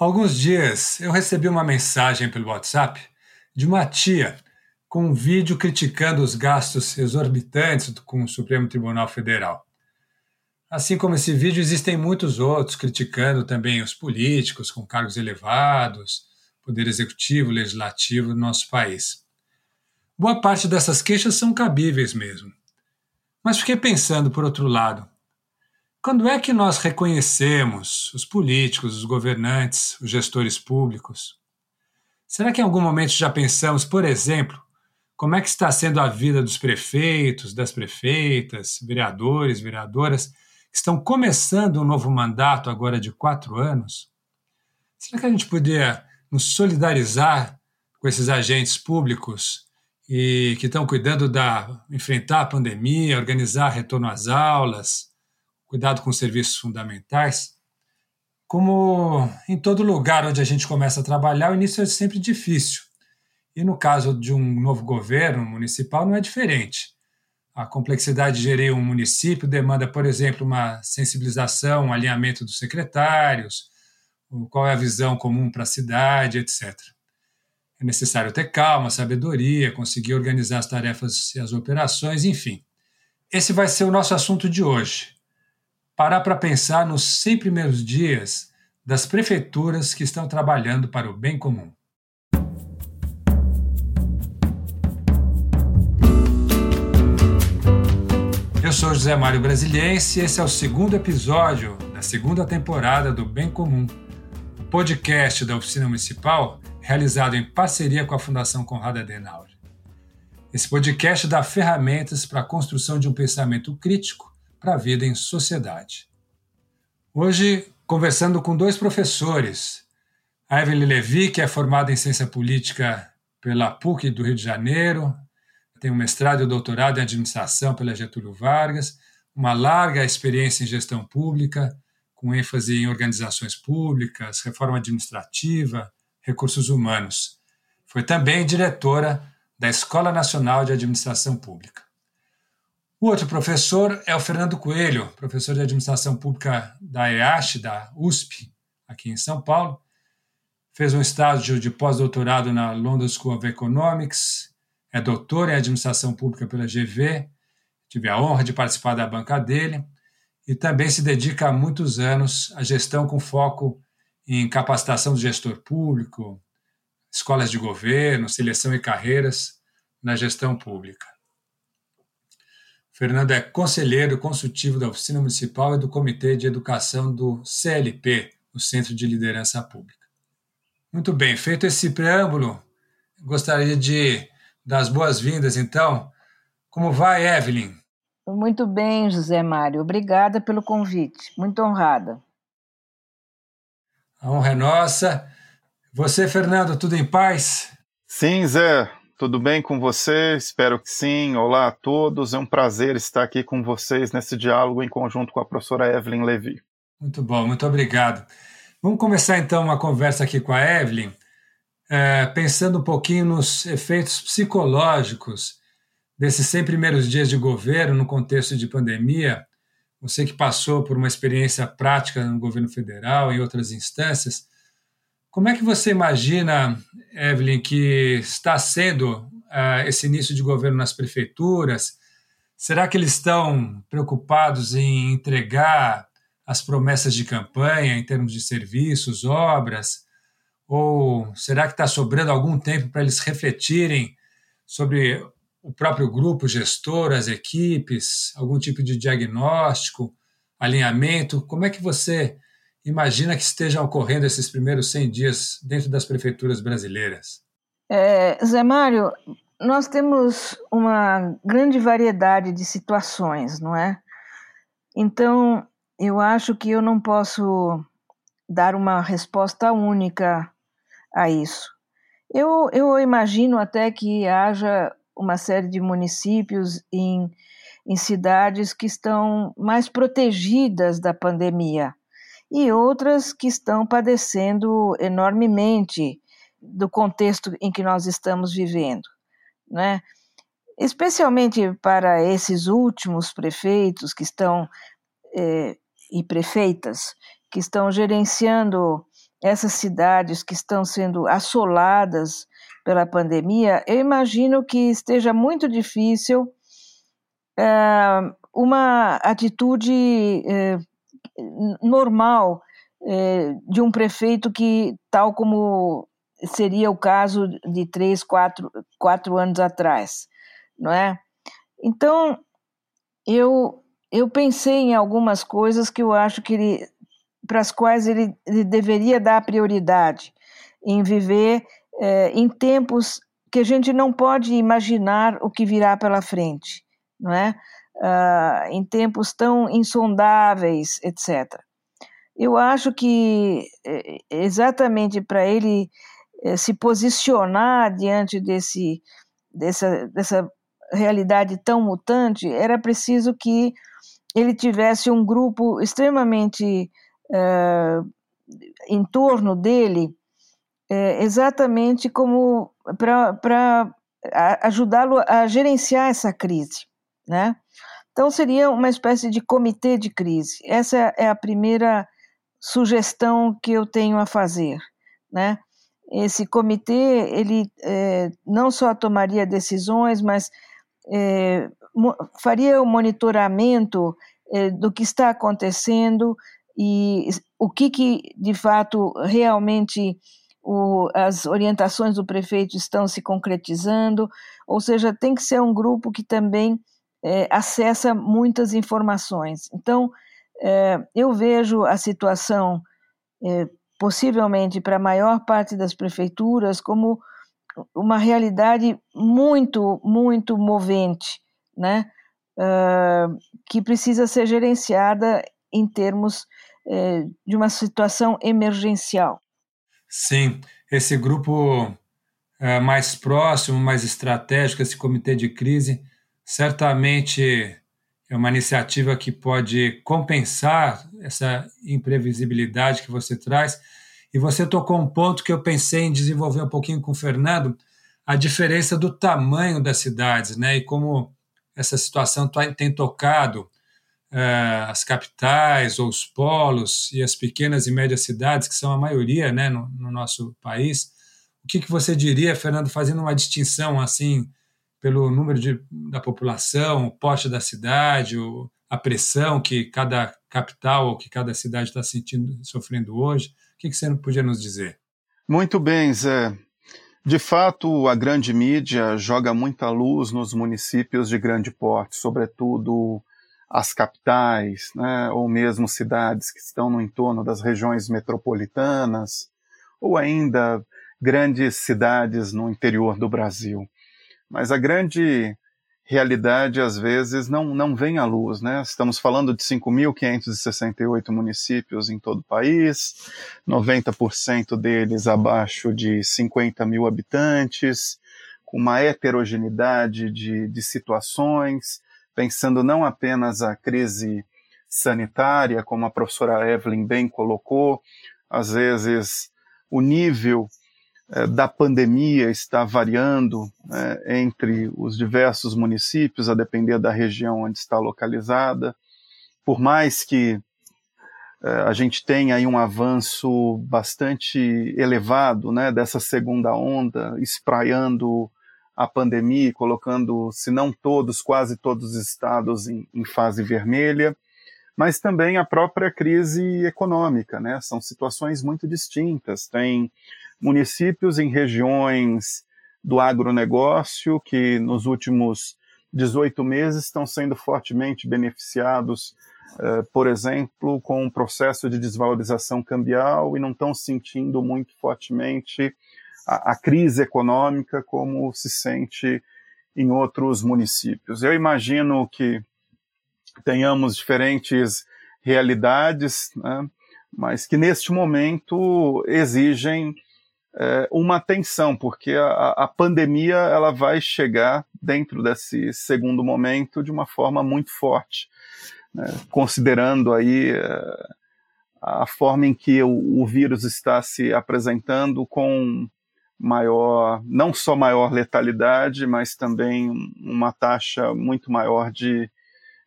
Alguns dias eu recebi uma mensagem pelo WhatsApp de uma tia com um vídeo criticando os gastos exorbitantes com o Supremo Tribunal Federal. Assim como esse vídeo, existem muitos outros criticando também os políticos com cargos elevados, poder executivo, legislativo do nosso país. Boa parte dessas queixas são cabíveis mesmo. Mas fiquei pensando, por outro lado, quando é que nós reconhecemos os políticos, os governantes, os gestores públicos? Será que em algum momento já pensamos, por exemplo, como é que está sendo a vida dos prefeitos, das prefeitas, vereadores, vereadoras, que estão começando um novo mandato agora de quatro anos? Será que a gente poderia nos solidarizar com esses agentes públicos e que estão cuidando da enfrentar a pandemia, organizar retorno às aulas, cuidado com os serviços fundamentais, como em todo lugar onde a gente começa a trabalhar, o início é sempre difícil. E no caso de um novo governo municipal, não é diferente. A complexidade de gerir um município demanda, por exemplo, uma sensibilização, um alinhamento dos secretários, qual é a visão comum para a cidade, etc. É necessário ter calma, sabedoria, conseguir organizar as tarefas e as operações, enfim. Esse vai ser o nosso assunto de hoje parar para pensar nos 100 primeiros dias das prefeituras que estão trabalhando para o bem comum. Eu sou José Mário Brasiliense e esse é o segundo episódio da segunda temporada do Bem Comum, o podcast da Oficina Municipal realizado em parceria com a Fundação Conrado Adenauer. Esse podcast dá ferramentas para a construção de um pensamento crítico para a vida em sociedade. Hoje, conversando com dois professores, a Evelyn Levi, que é formada em Ciência Política pela PUC do Rio de Janeiro, tem um mestrado e doutorado em Administração pela Getúlio Vargas, uma larga experiência em gestão pública, com ênfase em organizações públicas, reforma administrativa, recursos humanos. Foi também diretora da Escola Nacional de Administração Pública. O outro professor é o Fernando Coelho, professor de administração pública da EASH, da USP, aqui em São Paulo. Fez um estágio de pós-doutorado na London School of Economics, é doutor em administração pública pela GV, tive a honra de participar da banca dele e também se dedica há muitos anos à gestão com foco em capacitação do gestor público, escolas de governo, seleção e carreiras na gestão pública. Fernando é conselheiro consultivo da Oficina Municipal e do Comitê de Educação do CLP, o Centro de Liderança Pública. Muito bem, feito esse preâmbulo, gostaria de dar as boas-vindas, então. Como vai, Evelyn? Muito bem, José Mário. Obrigada pelo convite. Muito honrada. A honra é nossa. Você, Fernando, tudo em paz? Sim, Zé. Tudo bem com você? Espero que sim. Olá a todos. É um prazer estar aqui com vocês nesse diálogo em conjunto com a professora Evelyn Levy. Muito bom, muito obrigado. Vamos começar então uma conversa aqui com a Evelyn, é, pensando um pouquinho nos efeitos psicológicos desses 100 primeiros dias de governo no contexto de pandemia. Você que passou por uma experiência prática no governo federal, em outras instâncias, como é que você imagina, Evelyn, que está sendo uh, esse início de governo nas prefeituras? Será que eles estão preocupados em entregar as promessas de campanha em termos de serviços, obras? Ou será que está sobrando algum tempo para eles refletirem sobre o próprio grupo gestor, as equipes, algum tipo de diagnóstico, alinhamento? Como é que você imagina que estejam ocorrendo esses primeiros 100 dias dentro das prefeituras brasileiras? É, Zé Mário, nós temos uma grande variedade de situações, não é? Então, eu acho que eu não posso dar uma resposta única a isso. Eu, eu imagino até que haja uma série de municípios em, em cidades que estão mais protegidas da pandemia e outras que estão padecendo enormemente do contexto em que nós estamos vivendo, né? Especialmente para esses últimos prefeitos que estão é, e prefeitas que estão gerenciando essas cidades que estão sendo assoladas pela pandemia, eu imagino que esteja muito difícil é, uma atitude é, normal é, de um prefeito que, tal como seria o caso de três, quatro, quatro anos atrás, não é? Então, eu, eu pensei em algumas coisas que eu acho que ele, para as quais ele, ele, deveria dar prioridade em viver é, em tempos que a gente não pode imaginar o que virá pela frente, não é? Uh, em tempos tão insondáveis, etc. Eu acho que é, exatamente para ele é, se posicionar diante desse, dessa, dessa realidade tão mutante, era preciso que ele tivesse um grupo extremamente uh, em torno dele, uh, exatamente como para ajudá-lo a gerenciar essa crise, né? Então seria uma espécie de comitê de crise. Essa é a primeira sugestão que eu tenho a fazer, né? Esse comitê ele é, não só tomaria decisões, mas é, faria o monitoramento é, do que está acontecendo e o que, que de fato realmente o, as orientações do prefeito estão se concretizando, ou seja, tem que ser um grupo que também é, acessa muitas informações. Então, é, eu vejo a situação, é, possivelmente para a maior parte das prefeituras, como uma realidade muito, muito movente, né? Uh, que precisa ser gerenciada em termos uh, de uma situação emergencial. Sim, esse grupo uh, mais próximo, mais estratégico, esse comitê de crise, certamente é uma iniciativa que pode compensar essa imprevisibilidade que você traz. E você tocou um ponto que eu pensei em desenvolver um pouquinho com o Fernando, a diferença do tamanho das cidades, né? E como essa situação tá, tem tocado uh, as capitais ou os polos e as pequenas e médias cidades, que são a maioria né, no, no nosso país. O que, que você diria, Fernando, fazendo uma distinção assim pelo número de, da população, o porte da cidade, o, a pressão que cada capital ou que cada cidade está sentindo, sofrendo hoje? O que, que você podia nos dizer? Muito bem, Zé. De fato, a grande mídia joga muita luz nos municípios de grande porte, sobretudo as capitais, né, ou mesmo cidades que estão no entorno das regiões metropolitanas, ou ainda grandes cidades no interior do Brasil. Mas a grande realidade, às vezes, não, não vem à luz. Né? Estamos falando de 5.568 municípios em todo o país, 90% deles abaixo de 50 mil habitantes, com uma heterogeneidade de, de situações, pensando não apenas a crise sanitária, como a professora Evelyn bem colocou, às vezes o nível da pandemia está variando né, entre os diversos municípios, a depender da região onde está localizada. Por mais que eh, a gente tenha aí um avanço bastante elevado né, dessa segunda onda, espraiando a pandemia, colocando, se não todos, quase todos os estados em, em fase vermelha, mas também a própria crise econômica, né? São situações muito distintas. Tem municípios em regiões do agronegócio que nos últimos 18 meses estão sendo fortemente beneficiados, uh, por exemplo, com um processo de desvalorização cambial e não estão sentindo muito fortemente a, a crise econômica como se sente em outros municípios. Eu imagino que tenhamos diferentes realidades, né, mas que neste momento exigem é, uma atenção, porque a, a, pandemia ela vai chegar dentro desse segundo momento de uma forma muito forte, né, considerando aí é, a forma em que o, o, vírus está se apresentando com maior, não só maior letalidade, mas também uma taxa muito maior de,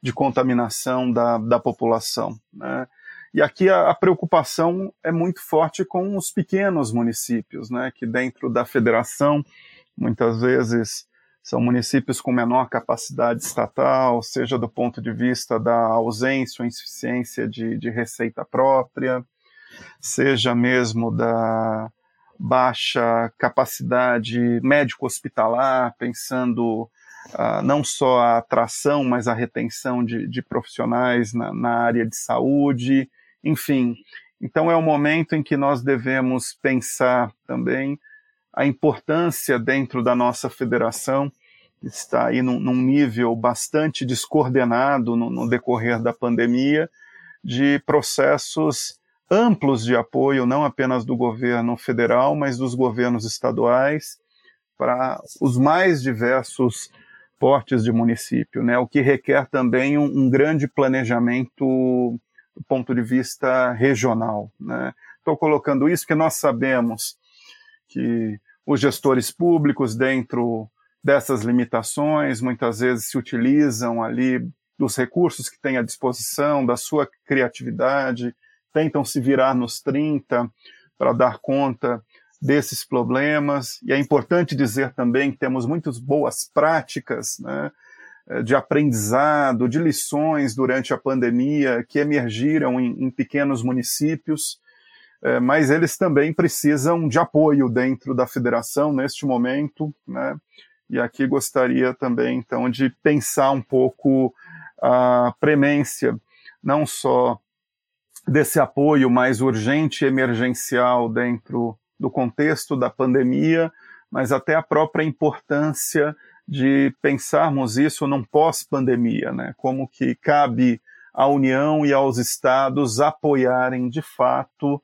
de contaminação da, da população. Né? E aqui a, a, preocupação é muito forte com os pequenos municípios, né, que dentro da federação, muitas vezes são municípios com menor capacidade estatal, seja do ponto de vista da ausência ou insuficiência de, de receita própria, seja mesmo da baixa capacidade médico-hospitalar, pensando uh, não só a atração, mas a retenção de, de profissionais na, na área de saúde, enfim. Então é o momento em que nós devemos pensar também a importância dentro da nossa federação, está aí num, num nível bastante descoordenado no, no decorrer da pandemia, de processos amplos de apoio, não apenas do governo federal, mas dos governos estaduais, para os mais diversos portes de município, né? o que requer também um, um grande planejamento do ponto de vista regional. Estou né? colocando isso porque nós sabemos que os gestores públicos, dentro dessas limitações, muitas vezes se utilizam ali dos recursos que têm à disposição, da sua criatividade, tentam se virar nos 30 para dar conta desses problemas. E é importante dizer também que temos muitas boas práticas né, de aprendizado, de lições durante a pandemia que emergiram em, em pequenos municípios, é, mas eles também precisam de apoio dentro da federação neste momento. Né, e aqui gostaria também, então, de pensar um pouco a premência, não só desse apoio mais urgente e emergencial dentro do contexto da pandemia, mas até a própria importância de pensarmos isso num pós-pandemia, né? Como que cabe à União e aos estados apoiarem de fato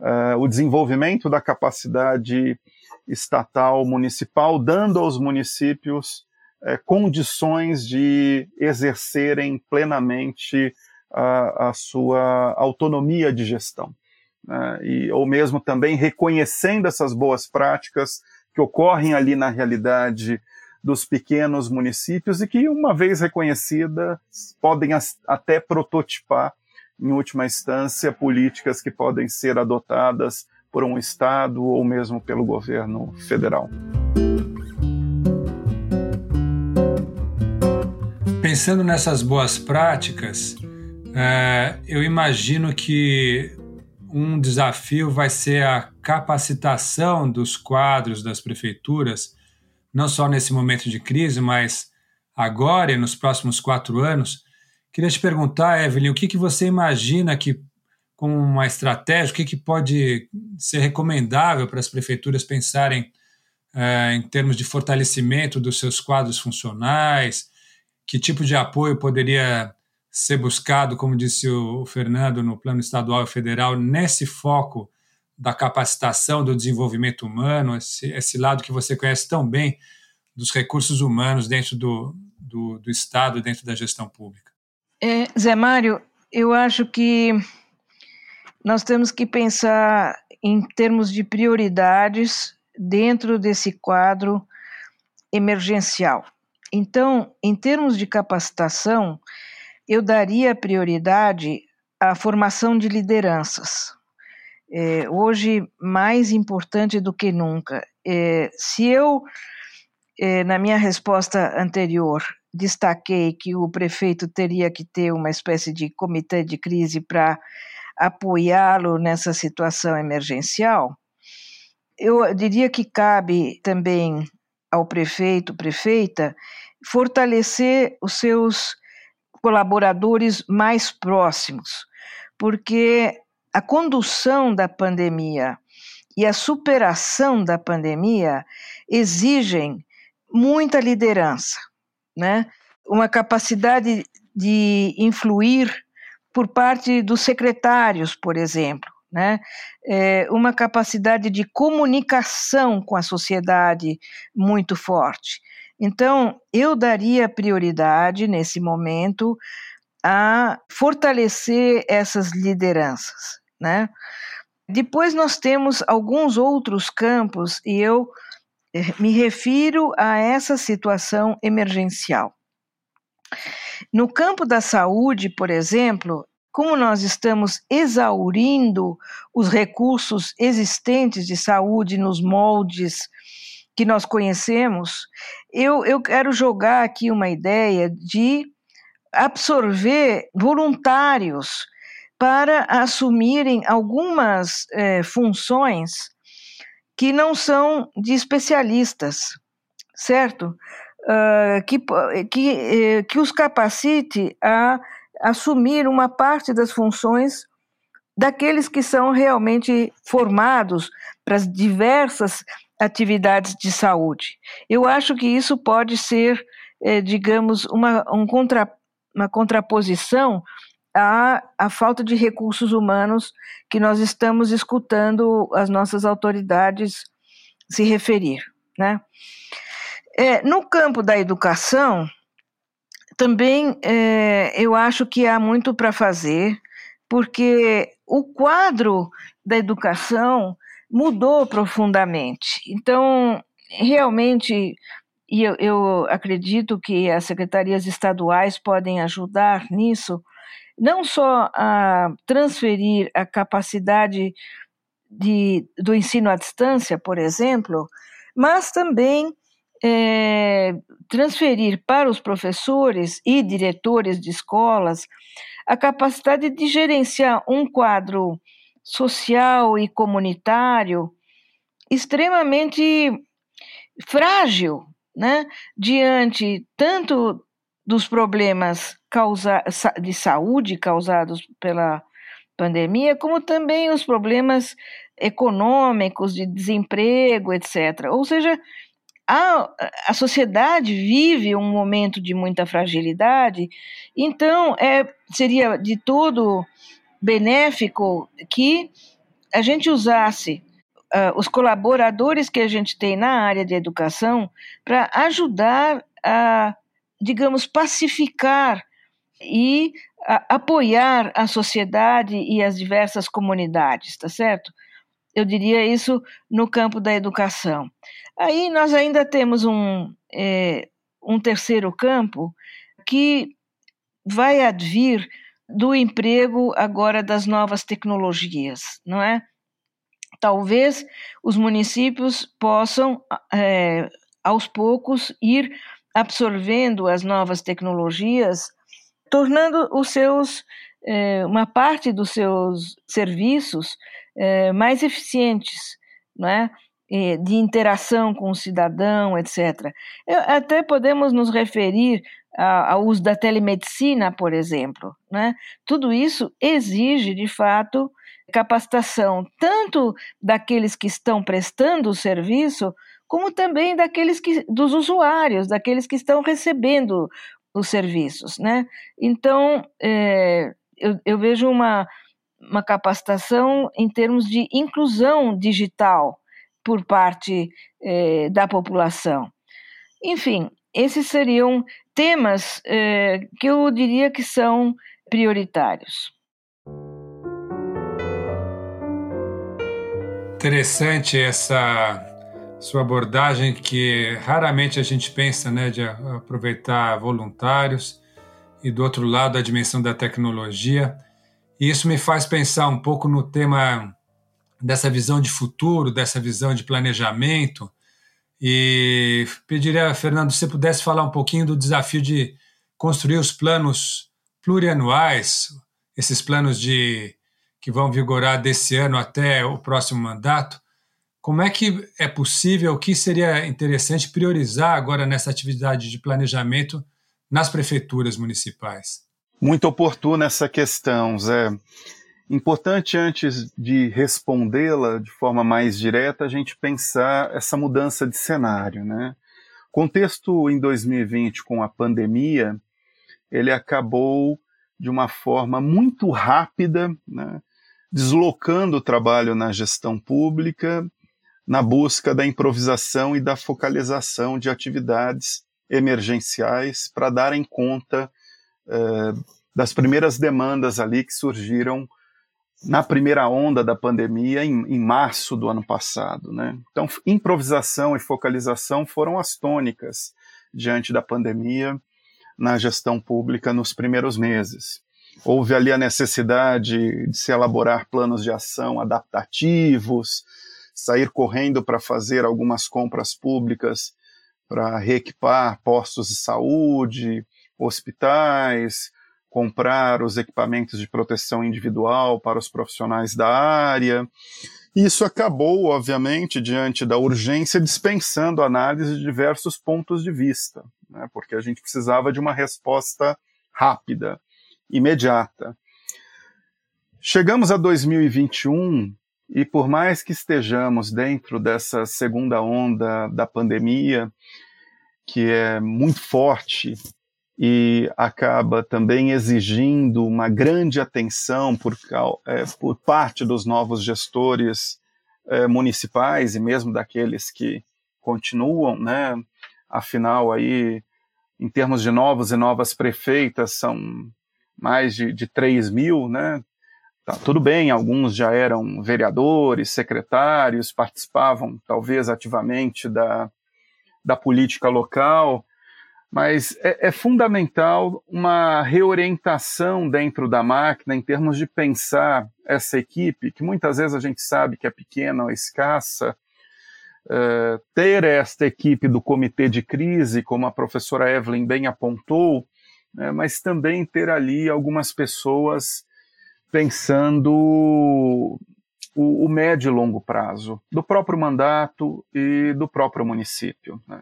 uh, o desenvolvimento da capacidade estatal municipal, dando aos municípios uh, condições de exercerem plenamente a, a sua autonomia de gestão. Né? E, ou mesmo também reconhecendo essas boas práticas que ocorrem ali na realidade dos pequenos municípios e que, uma vez reconhecidas, podem até prototipar, em última instância, políticas que podem ser adotadas por um Estado ou mesmo pelo governo federal. Pensando nessas boas práticas, é, eu imagino que um desafio vai ser a capacitação dos quadros das prefeituras, não só nesse momento de crise, mas agora e nos próximos quatro anos. Queria te perguntar, Evelyn, o que, que você imagina que, com uma estratégia, o que, que pode ser recomendável para as prefeituras pensarem é, em termos de fortalecimento dos seus quadros funcionais? Que tipo de apoio poderia ser buscado, como disse o Fernando, no plano estadual e federal, nesse foco da capacitação, do desenvolvimento humano, esse, esse lado que você conhece tão bem dos recursos humanos dentro do, do, do Estado, dentro da gestão pública? É, Zé Mário, eu acho que nós temos que pensar em termos de prioridades dentro desse quadro emergencial. Então, em termos de capacitação, eu daria prioridade à formação de lideranças. É, hoje, mais importante do que nunca. É, se eu, é, na minha resposta anterior, destaquei que o prefeito teria que ter uma espécie de comitê de crise para apoiá-lo nessa situação emergencial, eu diria que cabe também ao prefeito, prefeita, fortalecer os seus colaboradores mais próximos, porque a condução da pandemia e a superação da pandemia exigem muita liderança, né? uma capacidade de influir por parte dos secretários, por exemplo, né? É uma capacidade de comunicação com a sociedade muito forte. Então, eu daria prioridade nesse momento a fortalecer essas lideranças, né? Depois nós temos alguns outros campos e eu eh, me refiro a essa situação emergencial. No campo da saúde, por exemplo, como nós estamos exaurindo os recursos existentes de saúde nos moldes que nós conhecemos, eu, eu quero jogar aqui uma ideia de absorver voluntários para assumirem algumas é, funções que não são de especialistas, certo? Uh, que, que, eh, que os capacite a assumir uma parte das funções daqueles que são realmente formados para as diversas atividades de saúde. Eu acho que isso pode ser, eh, digamos, uma, um contra, uma contraposição à, à falta de recursos humanos que nós estamos escutando as nossas autoridades se referir. Né? É, no campo da educação, também é, eu acho que há muito para fazer, porque o quadro da educação mudou profundamente. Então, realmente, e eu, eu acredito que as secretarias estaduais podem ajudar nisso, não só a transferir a capacidade de, do ensino à distância, por exemplo, mas também é, transferir para os professores e diretores de escolas a capacidade de gerenciar um quadro social e comunitário extremamente frágil, né, diante tanto dos problemas causa, de saúde causados pela pandemia, como também os problemas econômicos, de desemprego, etc. Ou seja, a, a sociedade vive um momento de muita fragilidade, então é, seria de todo benéfico que a gente usasse uh, os colaboradores que a gente tem na área de educação para ajudar a, digamos, pacificar e a, apoiar a sociedade e as diversas comunidades, tá certo? Eu diria isso no campo da educação. Aí nós ainda temos um, é, um terceiro campo que vai advir do emprego agora das novas tecnologias, não é? Talvez os municípios possam, é, aos poucos, ir absorvendo as novas tecnologias, tornando os seus é, uma parte dos seus serviços é, mais eficientes, não é? de interação com o cidadão, etc. Eu, até podemos nos referir ao uso da telemedicina, por exemplo. Né? Tudo isso exige, de fato, capacitação tanto daqueles que estão prestando o serviço, como também daqueles que, dos usuários, daqueles que estão recebendo os serviços. Né? Então, é, eu, eu vejo uma, uma capacitação em termos de inclusão digital por parte eh, da população. Enfim, esses seriam temas eh, que eu diria que são prioritários. Interessante essa sua abordagem que raramente a gente pensa, né, de aproveitar voluntários e do outro lado a dimensão da tecnologia. E isso me faz pensar um pouco no tema dessa visão de futuro, dessa visão de planejamento. E pediria, Fernando, se você pudesse falar um pouquinho do desafio de construir os planos plurianuais, esses planos de que vão vigorar desse ano até o próximo mandato. Como é que é possível, o que seria interessante priorizar agora nessa atividade de planejamento nas prefeituras municipais? Muito oportuna essa questão, Zé. Importante, antes de respondê-la de forma mais direta, a gente pensar essa mudança de cenário. Né? Contexto em 2020 com a pandemia, ele acabou de uma forma muito rápida, né, deslocando o trabalho na gestão pública na busca da improvisação e da focalização de atividades emergenciais para darem conta eh, das primeiras demandas ali que surgiram na primeira onda da pandemia, em, em, março do ano passado. Né? Então, improvisação e focalização foram as tônicas diante da pandemia na gestão pública nos primeiros meses. houve ali a necessidade de se elaborar planos de ação adaptativos, sair correndo para fazer algumas compras públicas para reequipar postos de saúde, hospitais, comprar os equipamentos de proteção individual para os profissionais da área. Isso acabou, obviamente, diante da urgência, dispensando análise de diversos pontos de vista, né, porque a gente precisava de uma resposta rápida, imediata. Chegamos a 2021 e, por mais que estejamos dentro dessa segunda onda da pandemia, que é muito forte e acaba também exigindo uma grande atenção por, é, por parte dos novos gestores é, municipais e mesmo daqueles que continuam, né? Afinal, aí, em termos de novos e novas prefeitas, são mais de, de 3 mil, né? Tá, tudo bem, alguns já eram vereadores, secretários, participavam talvez ativamente da, da política local, mas é, é, fundamental uma reorientação dentro da máquina em termos de pensar essa equipe, que muitas vezes a gente sabe que é pequena ou escassa, uh, ter esta equipe do comitê de crise, como a professora Evelyn bem apontou, né, mas também ter ali algumas pessoas pensando o, o médio e longo prazo do próprio mandato e do próprio município. Né.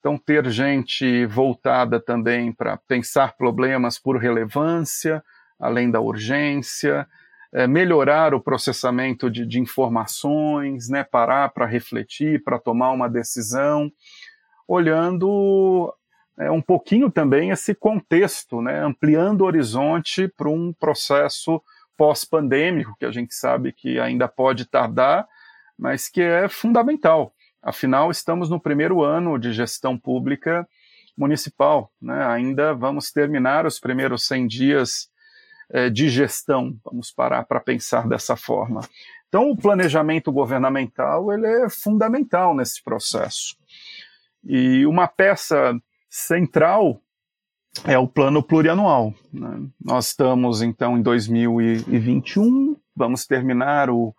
Então, ter gente voltada também para pensar problemas por relevância, além da urgência, é, melhorar o processamento de, de informações, né, parar para refletir, para tomar uma decisão, olhando é, um pouquinho também esse contexto, né, ampliando o horizonte para um processo pós-pandêmico, que a gente sabe que ainda pode tardar, mas que é fundamental. Afinal, estamos no primeiro ano de gestão pública municipal, né? ainda vamos terminar os primeiros 100 dias eh, de gestão, vamos parar para pensar dessa forma. Então, o planejamento governamental ele é fundamental nesse processo. E uma peça central é o plano plurianual. Né? Nós estamos, então, em 2021, vamos terminar o,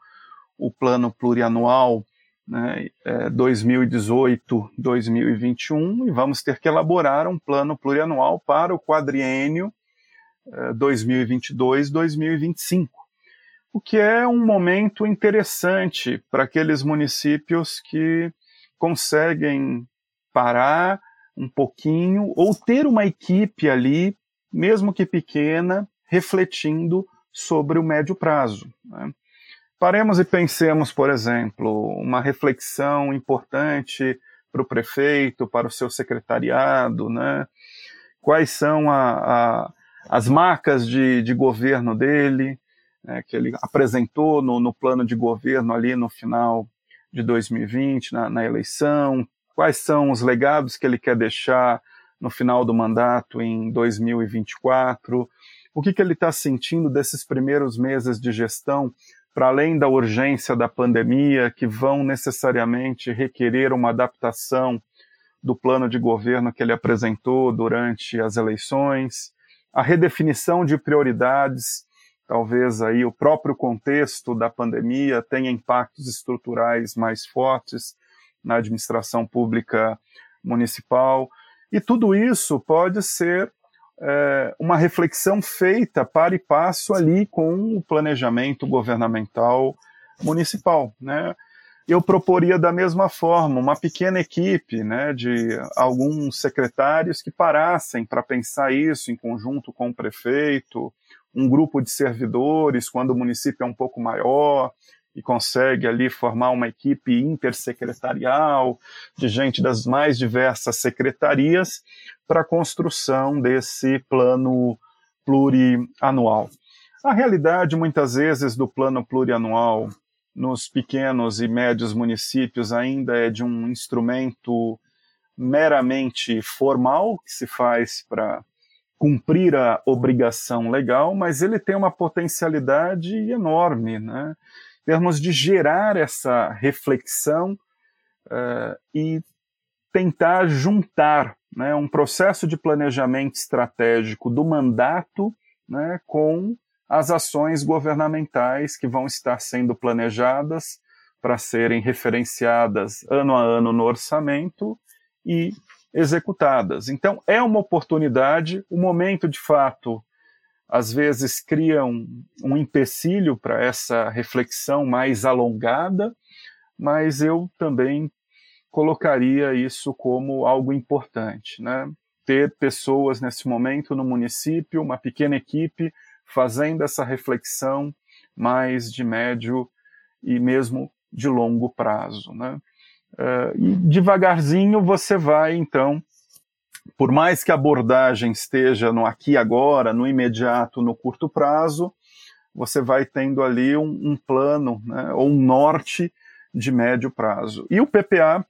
o plano plurianual né, é, 2018, 2021, e vamos ter que elaborar um plano plurianual para o quadriênio é, 2022-2025, o que é um momento interessante para aqueles municípios que conseguem parar um pouquinho ou ter uma equipe ali, mesmo que pequena, refletindo sobre o médio prazo. Né? Paremos e pensemos, por exemplo, uma reflexão importante para o prefeito, para o seu secretariado, né? Quais são a, a, as marcas de, de governo dele, né, que ele apresentou no, no, plano de governo ali no final de 2020, na, na eleição? Quais são os legados que ele quer deixar no final do mandato em 2024? O que, que ele está sentindo desses primeiros meses de gestão para além da urgência da pandemia, que vão necessariamente requerer uma adaptação do plano de governo que ele apresentou durante as eleições, a redefinição de prioridades, talvez aí o próprio contexto da pandemia tenha impactos estruturais mais fortes na administração pública municipal, e tudo isso pode ser é, uma reflexão feita para e passo ali com o planejamento governamental municipal, né? Eu proporia da mesma forma uma pequena equipe, né, de alguns secretários que parassem para pensar isso em conjunto com o prefeito, um grupo de servidores quando o município é um pouco maior, e consegue ali formar uma equipe intersecretarial de gente das mais diversas secretarias para a construção desse plano plurianual. A realidade, muitas vezes, do plano plurianual nos pequenos e médios municípios ainda é de um instrumento meramente formal que se faz para cumprir a obrigação legal, mas ele tem uma potencialidade enorme, né? Termos de gerar essa reflexão uh, e tentar juntar né, um processo de planejamento estratégico do mandato né, com as ações governamentais que vão estar sendo planejadas para serem referenciadas ano a ano no orçamento e executadas. Então, é uma oportunidade, o momento de fato, às vezes, cria um, um empecilho para essa reflexão mais alongada, mas eu também colocaria isso como algo importante, né? Ter pessoas nesse momento no município, uma pequena equipe fazendo essa reflexão mais de médio e mesmo de longo prazo, né? Uh, e devagarzinho você vai, então, por mais que a abordagem esteja no aqui agora, no imediato, no curto prazo, você vai tendo ali um, um plano, né, ou um norte de médio prazo. E o PPA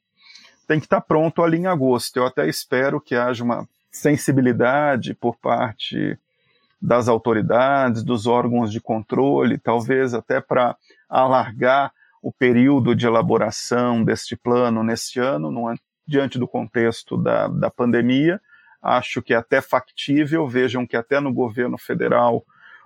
tem que estar pronto ali em agosto. Eu até espero que haja uma sensibilidade por parte das autoridades, dos órgãos de controle, talvez até para alargar o período de elaboração deste plano neste ano, no, diante do contexto da, da pandemia. Acho que é até factível. Vejam que até no governo federal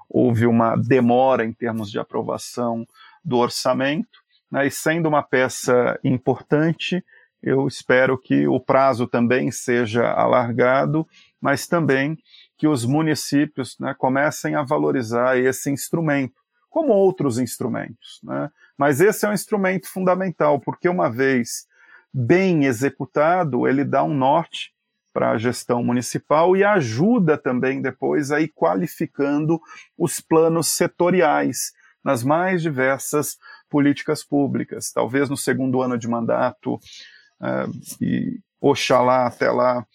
houve uma demora em termos de aprovação do orçamento, né, e sendo uma peça importante, eu espero que o prazo também seja alargado, mas também que os municípios né, comecem a valorizar esse instrumento, como outros instrumentos. Né? Mas esse é um instrumento fundamental, porque uma vez bem executado, ele dá um norte para a gestão municipal e ajuda também depois a ir qualificando os planos setoriais nas mais diversas políticas públicas. Talvez no segundo ano de mandato, uh, e oxalá até lá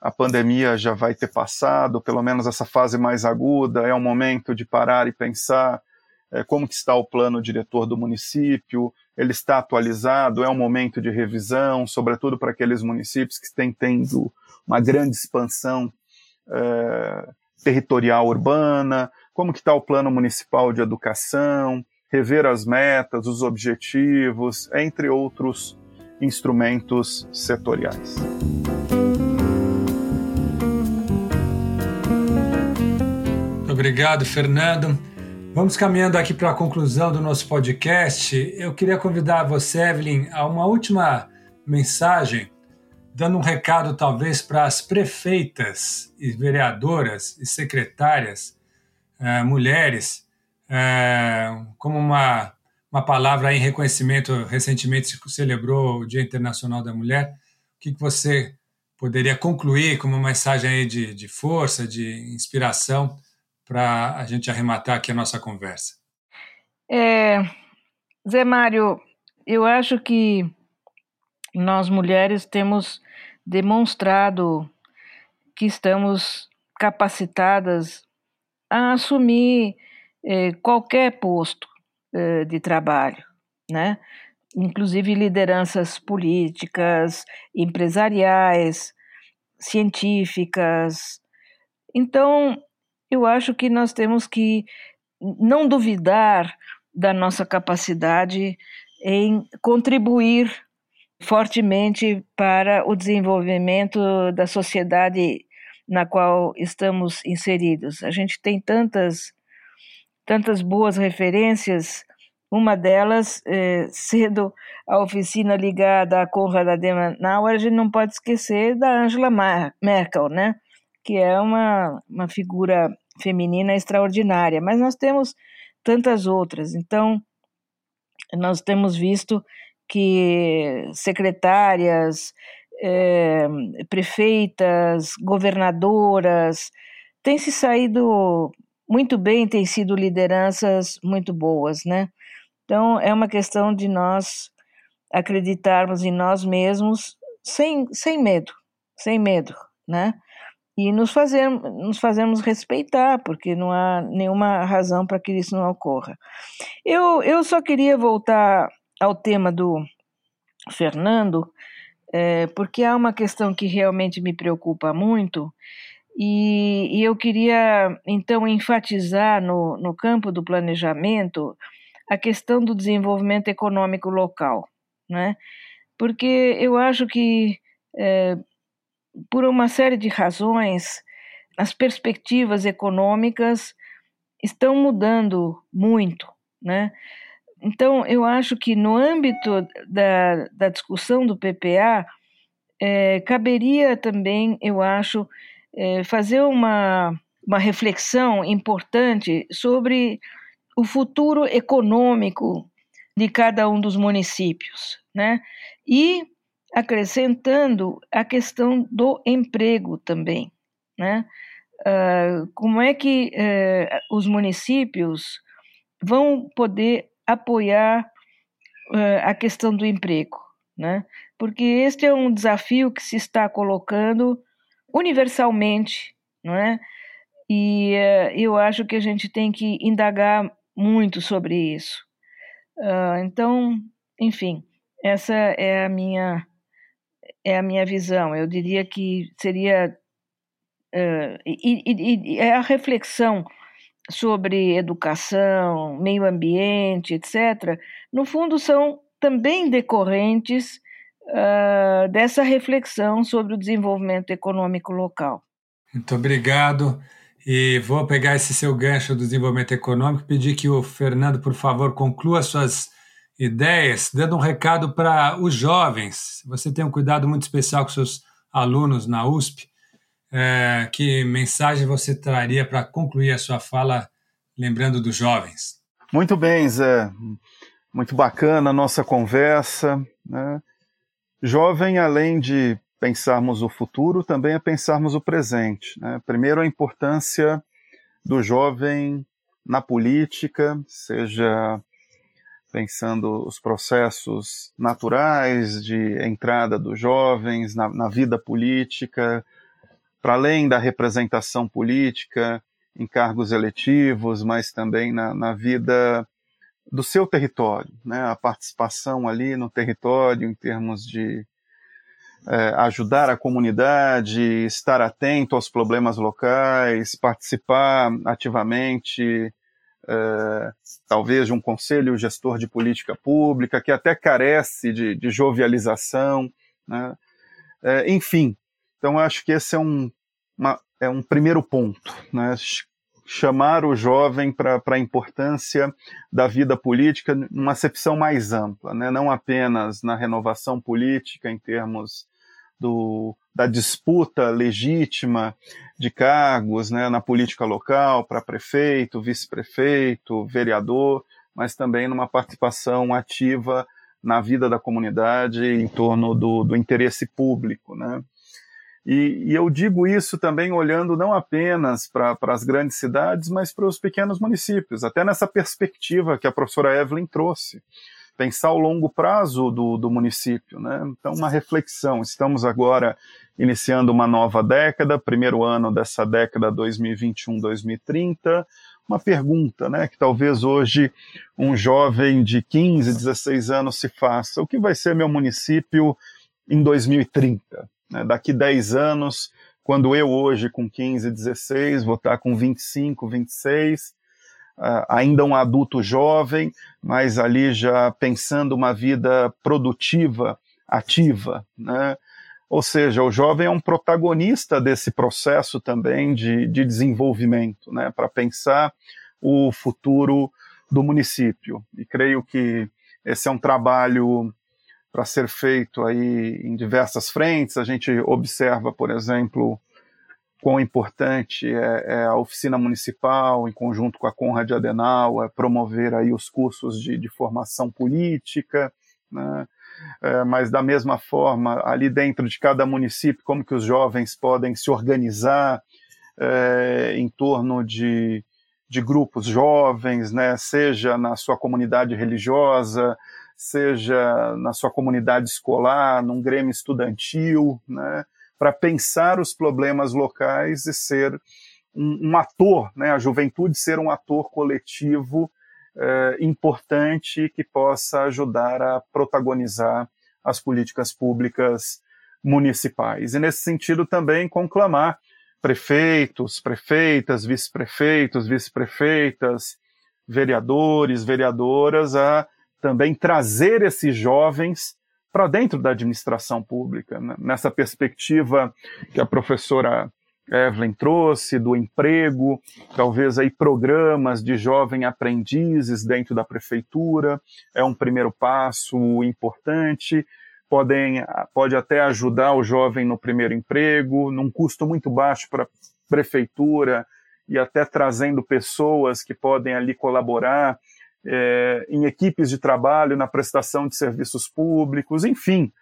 a pandemia já vai ter passado, pelo menos essa fase mais aguda, é o momento de parar e pensar é, como que está o plano diretor do município, ele está atualizado, é um momento de revisão, sobretudo para aqueles municípios que têm tendo uma grande expansão é, territorial urbana, como que está o plano municipal de educação, rever as metas, os objetivos, entre outros instrumentos setoriais. Obrigado, Fernando. Vamos caminhando aqui para a conclusão do nosso podcast. Eu queria convidar você, Evelyn, a uma última mensagem, dando um recado talvez para as prefeitas e vereadoras e secretárias, eh, mulheres, eh, como uma, uma palavra em reconhecimento. Recentemente se celebrou o Dia Internacional da Mulher. O que, que você poderia concluir como uma mensagem aí de, de força, de inspiração? Para a gente arrematar aqui a nossa conversa. É, Zé Mário, eu acho que nós mulheres temos demonstrado que estamos capacitadas a assumir é, qualquer posto é, de trabalho, né? inclusive lideranças políticas, empresariais, científicas. Então, eu acho que nós temos que não duvidar da nossa capacidade em contribuir fortemente para o desenvolvimento da sociedade na qual estamos inseridos. A gente tem tantas tantas boas referências, uma delas eh, sendo a oficina ligada à Konrad Adenauer, a gente não pode esquecer da Angela Merkel, né? Que é uma, uma figura feminina extraordinária, mas nós temos tantas outras. Então, nós temos visto que secretárias, é, prefeitas, governadoras têm se saído muito bem, têm sido lideranças muito boas, né? Então, é uma questão de nós acreditarmos em nós mesmos sem, sem medo, sem medo, né? E nos, fazer, nos fazermos respeitar, porque não há nenhuma razão para que isso não ocorra. Eu, eu só queria voltar ao tema do Fernando, é, porque há uma questão que realmente me preocupa muito, e, e eu queria então enfatizar no, no campo do planejamento a questão do desenvolvimento econômico local, né? porque eu acho que é, por uma série de razões, as perspectivas econômicas estão mudando muito, né? Então, eu acho que no âmbito da, da discussão do PPA, é, caberia também, eu acho, é, fazer uma, uma reflexão importante sobre o futuro econômico de cada um dos municípios, né? E acrescentando a questão do emprego também, né? Uh, como é que uh, os municípios vão poder apoiar uh, a questão do emprego, né? Porque este é um desafio que se está colocando universalmente, não é? E eu acho que a gente tem que indagar muito sobre isso. então, enfim, essa é a minha é a minha visão. Eu diria que seria uh, e, e, e, é a reflexão sobre educação, meio ambiente, etc. No fundo, são também decorrentes uh, dessa reflexão sobre o desenvolvimento econômico local. Muito obrigado. E vou pegar esse seu gancho do desenvolvimento econômico pedir que o Fernando, por favor, conclua suas ideias, dando um recado para os jovens. Você tem um cuidado muito especial com seus alunos na USP. É, que mensagem você traria para concluir a sua fala, lembrando dos jovens? Muito bem, Zé. Muito bacana a nossa conversa. Né? Jovem, além de pensarmos o futuro, também é pensarmos o presente. Né? Primeiro, a importância do jovem na política, seja pensando os processos naturais de entrada dos jovens na, na vida política, para além da representação política em cargos eletivos, mas também na, na vida do seu território, né? a participação ali no território em termos de é, ajudar a comunidade, estar atento aos problemas locais, participar ativamente é, talvez de um conselho gestor de política pública, que até carece de, de jovialização, né? é, enfim. Então, acho que esse é um, uma, é um primeiro ponto, né? chamar o jovem para a importância da vida política numa acepção mais ampla, né? não apenas na renovação política em termos do, da disputa legítima de cargos né, na política local, para prefeito, vice-prefeito, vereador, mas também numa participação ativa na vida da comunidade em torno do, do interesse público. Né? E, e, eu digo isso também olhando não apenas para as grandes cidades, mas para os pequenos municípios, até nessa perspectiva que a professora Evelyn trouxe pensar o longo prazo do, do município. Né? Então, uma reflexão. Estamos agora iniciando uma nova década, primeiro ano dessa década 2021-2030. Uma pergunta, né, que talvez hoje um jovem de 15, 16 anos se faça: o que vai ser meu município em 2030? Né? Daqui 10 anos, quando eu hoje com 15, 16, vou estar com 25, 26, uh, ainda um adulto jovem, mas ali já pensando uma vida produtiva, ativa, né? Ou seja, o jovem é um protagonista desse processo também de, de desenvolvimento, né? Para pensar o futuro do município. E creio que esse é um trabalho para ser feito aí em diversas frentes. A gente observa, por exemplo, quão importante é, é, a oficina municipal, em conjunto com a Conrad Adenauer, promover aí os cursos de, de formação política, né? É, mas da mesma forma, ali dentro de cada município, como que os jovens podem se organizar é, em torno de, de grupos jovens, né? seja na sua comunidade religiosa, seja na sua comunidade escolar, num grêmio estudantil, né? Para pensar os problemas locais e ser um, um, ator, né, a juventude ser um ator coletivo eh, importante que possa ajudar a protagonizar as políticas públicas municipais. E nesse sentido também conclamar prefeitos, prefeitas, vice-prefeitos, vice-prefeitas, vereadores, vereadoras a também trazer esses jovens para dentro da administração pública. Né? Nessa perspectiva que a professora Evelyn trouxe, do emprego, talvez aí programas de jovem aprendizes dentro da prefeitura, é um primeiro passo importante, podem, pode até ajudar o jovem no primeiro emprego, num custo muito baixo para a prefeitura, e até trazendo pessoas que podem ali colaborar é, em equipes de trabalho, na prestação de serviços públicos, enfim,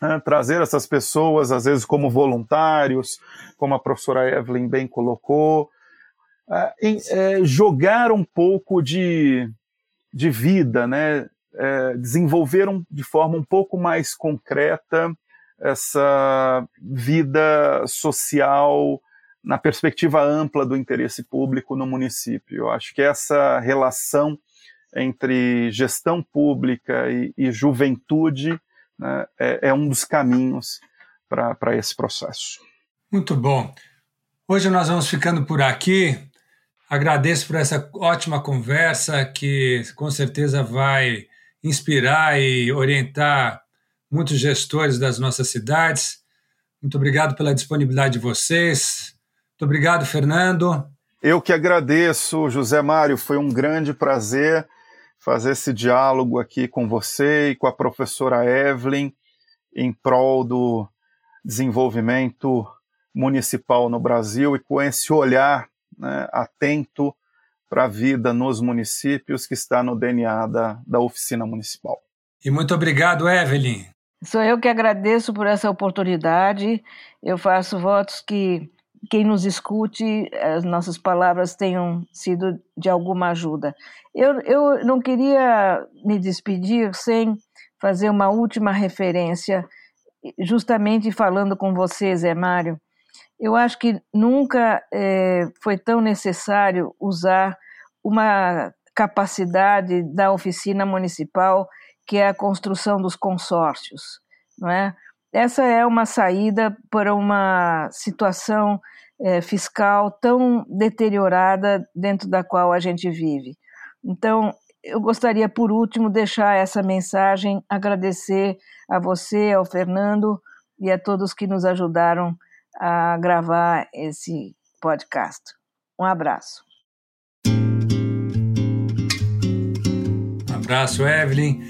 né, trazer essas pessoas, às vezes como voluntários, como a professora Evelyn bem colocou, é, é, jogar um pouco de, de vida, né, é, desenvolver de forma um pouco mais concreta essa vida social na perspectiva ampla do interesse público no município. Eu acho que essa relação entre gestão pública e, e juventude né, é, é um dos caminhos para esse processo. Muito bom. Hoje nós vamos ficando por aqui. Agradeço por essa ótima conversa que com certeza vai inspirar e orientar muitos gestores das nossas cidades. Muito obrigado pela disponibilidade de vocês. Muito obrigado, Fernando. Eu que agradeço, José Mário. Foi um grande prazer fazer esse diálogo aqui com você e com a professora Evelyn em prol do desenvolvimento municipal no Brasil e com esse olhar né, atento para a vida nos municípios que está no DNA da, da oficina municipal. E muito obrigado, Evelyn. Sou eu que agradeço por essa oportunidade. Eu faço votos que quem nos escute, as nossas palavras tenham sido de alguma ajuda. Eu, eu não queria me despedir sem fazer uma última referência, justamente falando com você, Zé Mário. Eu acho que nunca é, foi tão necessário usar uma capacidade da oficina municipal, que é a construção dos consórcios, não é? Essa é uma saída para uma situação é, fiscal tão deteriorada dentro da qual a gente vive. Então, eu gostaria, por último, deixar essa mensagem, agradecer a você, ao Fernando e a todos que nos ajudaram a gravar esse podcast. Um abraço. Um abraço, Evelyn.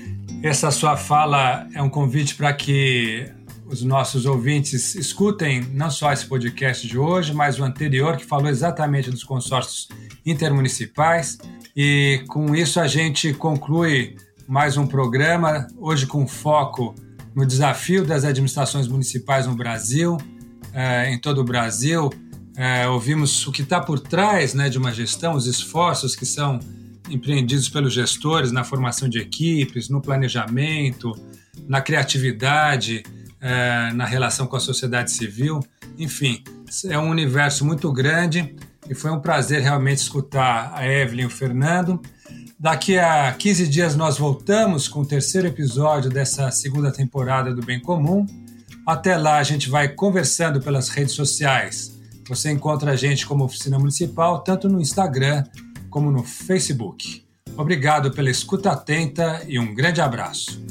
Essa sua fala é um convite para que os nossos ouvintes escutem não só esse podcast de hoje, mas o anterior, que falou exatamente dos consórcios intermunicipais. E com isso a gente conclui mais um programa, hoje com foco no desafio das administrações municipais no Brasil, eh, em todo o Brasil. Eh, ouvimos o que está por trás né, de uma gestão, os esforços que são empreendidos pelos gestores na formação de equipes, no planejamento, na criatividade, é, na relação com a sociedade civil. Enfim, é um universo muito grande e foi um prazer realmente escutar a Evelyn e o Fernando. Daqui a 15 dias nós voltamos com o terceiro episódio dessa segunda temporada do Bem Comum. Até lá a gente vai conversando pelas redes sociais. Você encontra a gente como Oficina Municipal tanto no Instagram como no Facebook. Obrigado pela escuta atenta e um grande abraço.